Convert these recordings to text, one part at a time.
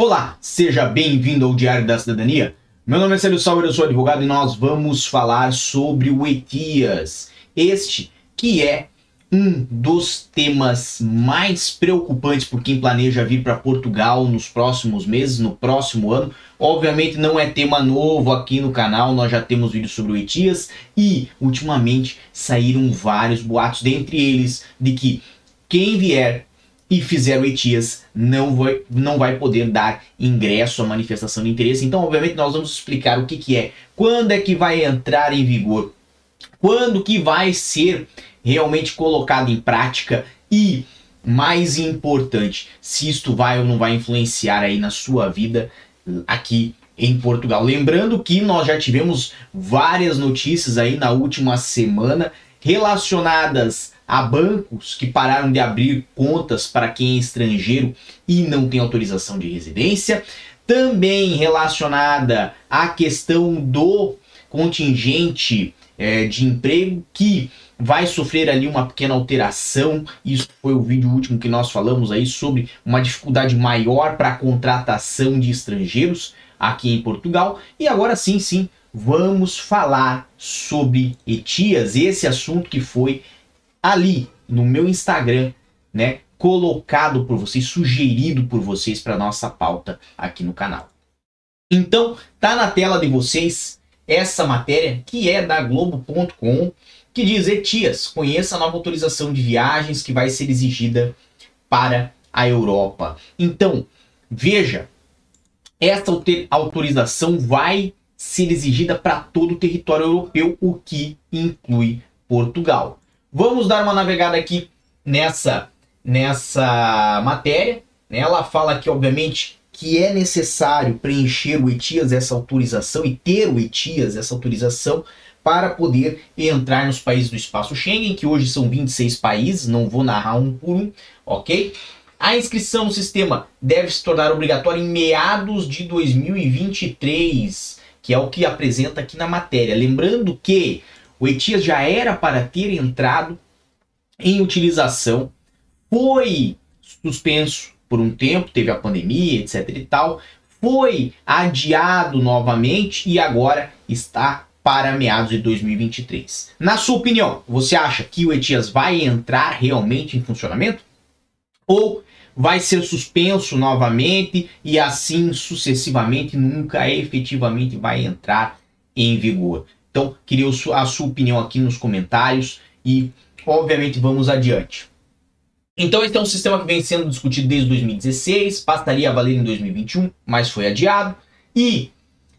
Olá, seja bem-vindo ao Diário da Cidadania. Meu nome é Célio Sauer, eu sou advogado e nós vamos falar sobre o ETIAS. Este que é um dos temas mais preocupantes por quem planeja vir para Portugal nos próximos meses, no próximo ano. Obviamente não é tema novo aqui no canal, nós já temos vídeos sobre o ETIAS e ultimamente saíram vários boatos, dentre eles de que quem vier e fizer o ETIAS não vai, não vai poder dar ingresso à manifestação de interesse. Então, obviamente, nós vamos explicar o que, que é, quando é que vai entrar em vigor, quando que vai ser realmente colocado em prática e, mais importante, se isto vai ou não vai influenciar aí na sua vida aqui em Portugal. Lembrando que nós já tivemos várias notícias aí na última semana relacionadas a bancos que pararam de abrir contas para quem é estrangeiro e não tem autorização de residência, também relacionada à questão do contingente é, de emprego que vai sofrer ali uma pequena alteração. Isso foi o vídeo último que nós falamos aí sobre uma dificuldade maior para a contratação de estrangeiros aqui em Portugal. E agora sim, sim, vamos falar sobre Etias, esse assunto que foi ali no meu Instagram, né, colocado por vocês, sugerido por vocês para nossa pauta aqui no canal. Então, tá na tela de vocês essa matéria que é da globo.com, que diz: "Etias, conheça a nova autorização de viagens que vai ser exigida para a Europa". Então, veja, essa autorização vai ser exigida para todo o território europeu, o que inclui Portugal. Vamos dar uma navegada aqui nessa, nessa matéria. Né? Ela fala aqui, obviamente, que é necessário preencher o ETIAS, essa autorização, e ter o ETIAS, essa autorização, para poder entrar nos países do espaço Schengen, que hoje são 26 países, não vou narrar um por um, ok? A inscrição no sistema deve se tornar obrigatória em meados de 2023 que é o que apresenta aqui na matéria. Lembrando que o ETIAS já era para ter entrado em utilização, foi suspenso por um tempo, teve a pandemia, etc e tal, foi adiado novamente e agora está para meados de 2023. Na sua opinião, você acha que o ETIAS vai entrar realmente em funcionamento? Ou vai ser suspenso novamente e assim sucessivamente nunca efetivamente vai entrar em vigor. Então, queria a sua opinião aqui nos comentários e, obviamente, vamos adiante. Então, esse é um sistema que vem sendo discutido desde 2016, passaria a valer em 2021, mas foi adiado e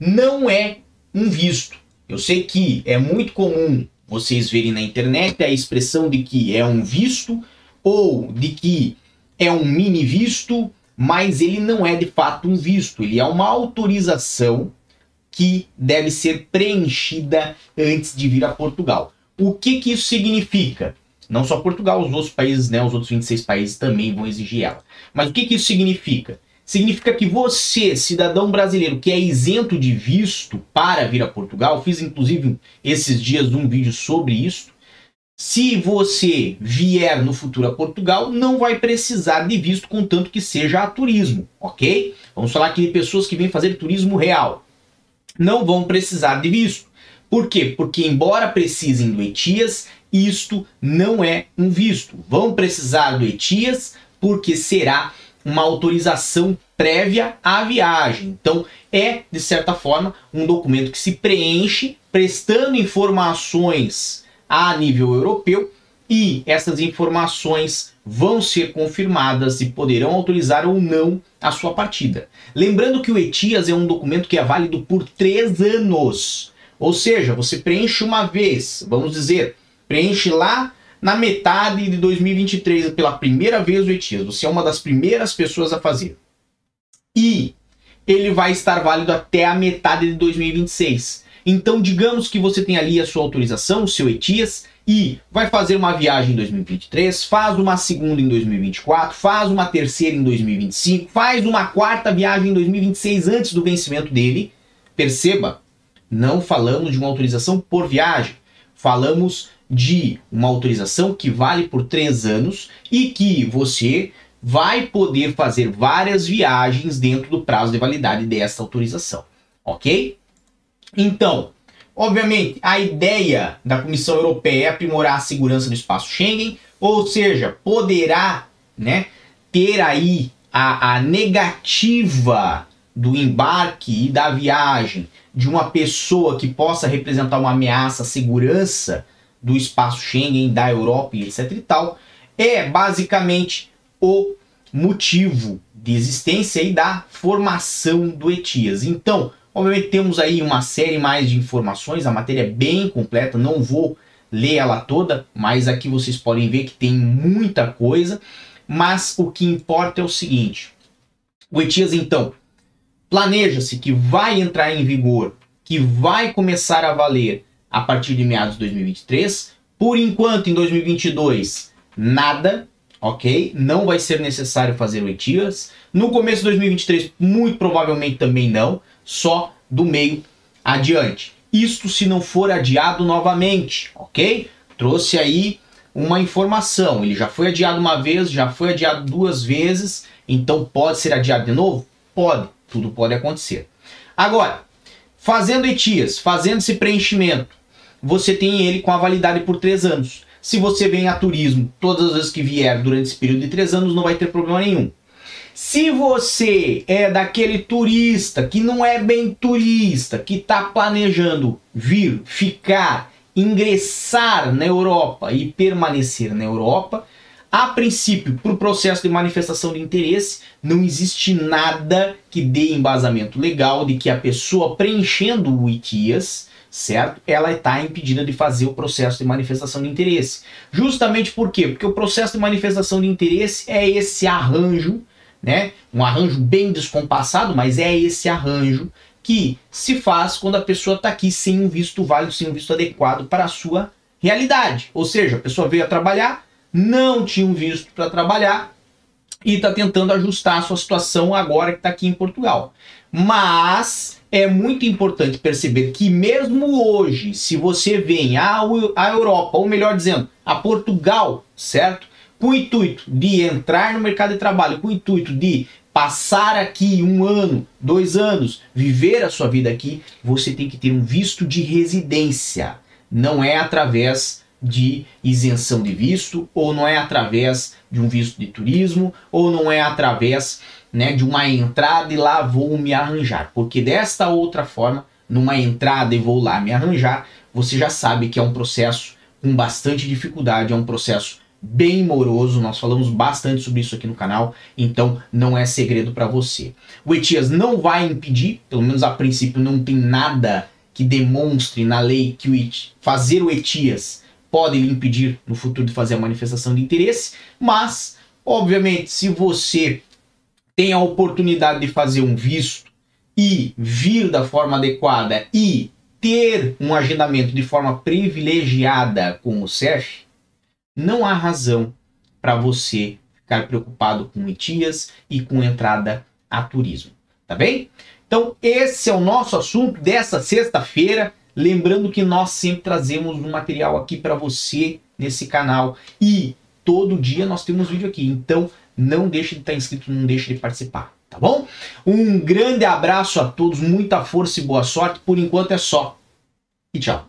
não é um visto. Eu sei que é muito comum vocês verem na internet a expressão de que é um visto ou de que é um mini visto, mas ele não é de fato um visto, ele é uma autorização que deve ser preenchida antes de vir a Portugal. O que, que isso significa? Não só Portugal, os outros países, né, os outros 26 países também vão exigir ela. Mas o que, que isso significa? Significa que você, cidadão brasileiro que é isento de visto para vir a Portugal, fiz inclusive esses dias um vídeo sobre isso, se você vier no futuro a Portugal, não vai precisar de visto, contanto que seja a turismo, ok? Vamos falar aqui de pessoas que vêm fazer turismo real. Não vão precisar de visto. Por quê? Porque, embora precisem do ETIAS, isto não é um visto. Vão precisar do ETIAS porque será uma autorização prévia à viagem. Então, é, de certa forma, um documento que se preenche prestando informações a nível europeu e essas informações vão ser confirmadas e poderão autorizar ou não a sua partida. Lembrando que o ETIAS é um documento que é válido por três anos. Ou seja, você preenche uma vez, vamos dizer, preenche lá na metade de 2023 pela primeira vez o ETIAS. Você é uma das primeiras pessoas a fazer. E ele vai estar válido até a metade de 2026. Então, digamos que você tem ali a sua autorização, o seu ETIAS, e vai fazer uma viagem em 2023, faz uma segunda em 2024, faz uma terceira em 2025, faz uma quarta viagem em 2026 antes do vencimento dele. Perceba, não falamos de uma autorização por viagem, falamos de uma autorização que vale por três anos e que você vai poder fazer várias viagens dentro do prazo de validade desta autorização, ok? Então, obviamente, a ideia da Comissão Europeia é aprimorar a segurança do espaço Schengen, ou seja, poderá né, ter aí a, a negativa do embarque e da viagem de uma pessoa que possa representar uma ameaça à segurança do espaço Schengen, da Europa e etc e tal, é basicamente o motivo de existência e da formação do ETIAS. Então, obviamente temos aí uma série mais de informações, a matéria é bem completa, não vou ler ela toda, mas aqui vocês podem ver que tem muita coisa, mas o que importa é o seguinte, o ETIAS então, planeja-se que vai entrar em vigor, que vai começar a valer a partir de meados de 2023. Por enquanto, em 2022, nada, ok? Não vai ser necessário fazer o ETIAS. No começo de 2023, muito provavelmente também não, só do meio adiante. Isto se não for adiado novamente, ok? Trouxe aí uma informação. Ele já foi adiado uma vez, já foi adiado duas vezes, então pode ser adiado de novo? Pode, tudo pode acontecer. Agora, fazendo ETIAS, fazendo esse preenchimento, você tem ele com a validade por três anos. Se você vem a turismo todas as vezes que vier durante esse período de três anos, não vai ter problema nenhum. Se você é daquele turista que não é bem turista, que está planejando vir, ficar, ingressar na Europa e permanecer na Europa, a princípio, para o processo de manifestação de interesse, não existe nada que dê embasamento legal de que a pessoa preenchendo o ITIAS certo? Ela está impedida de fazer o processo de manifestação de interesse. Justamente por quê? Porque o processo de manifestação de interesse é esse arranjo, né? Um arranjo bem descompassado, mas é esse arranjo que se faz quando a pessoa está aqui sem um visto válido, sem um visto adequado para a sua realidade. Ou seja, a pessoa veio a trabalhar, não tinha um visto para trabalhar e está tentando ajustar a sua situação agora que está aqui em Portugal. Mas é muito importante perceber que mesmo hoje, se você vem à, Europa, ou melhor dizendo, a Portugal, certo? Com o intuito de entrar no mercado de trabalho, com o intuito de passar aqui um ano, dois anos, viver a sua vida aqui, você tem que ter um visto de residência. Não é através de isenção de visto, ou não é através de um visto de turismo, ou não é através né, de uma entrada e lá vou me arranjar. Porque desta outra forma, numa entrada e vou lá me arranjar, você já sabe que é um processo com bastante dificuldade, é um processo bem moroso, nós falamos bastante sobre isso aqui no canal, então não é segredo para você. O ETIAS não vai impedir, pelo menos a princípio não tem nada que demonstre na lei que o fazer o ETIAS pode lhe impedir no futuro de fazer a manifestação de interesse, mas obviamente se você tem a oportunidade de fazer um visto e vir da forma adequada e ter um agendamento de forma privilegiada com o CEF, não há razão para você ficar preocupado com etias e com entrada a turismo, tá bem? Então, esse é o nosso assunto dessa sexta-feira. Lembrando que nós sempre trazemos um material aqui para você nesse canal e todo dia nós temos vídeo aqui. Então, não deixe de estar inscrito, não deixe de participar, tá bom? Um grande abraço a todos, muita força e boa sorte. Por enquanto é só. E tchau.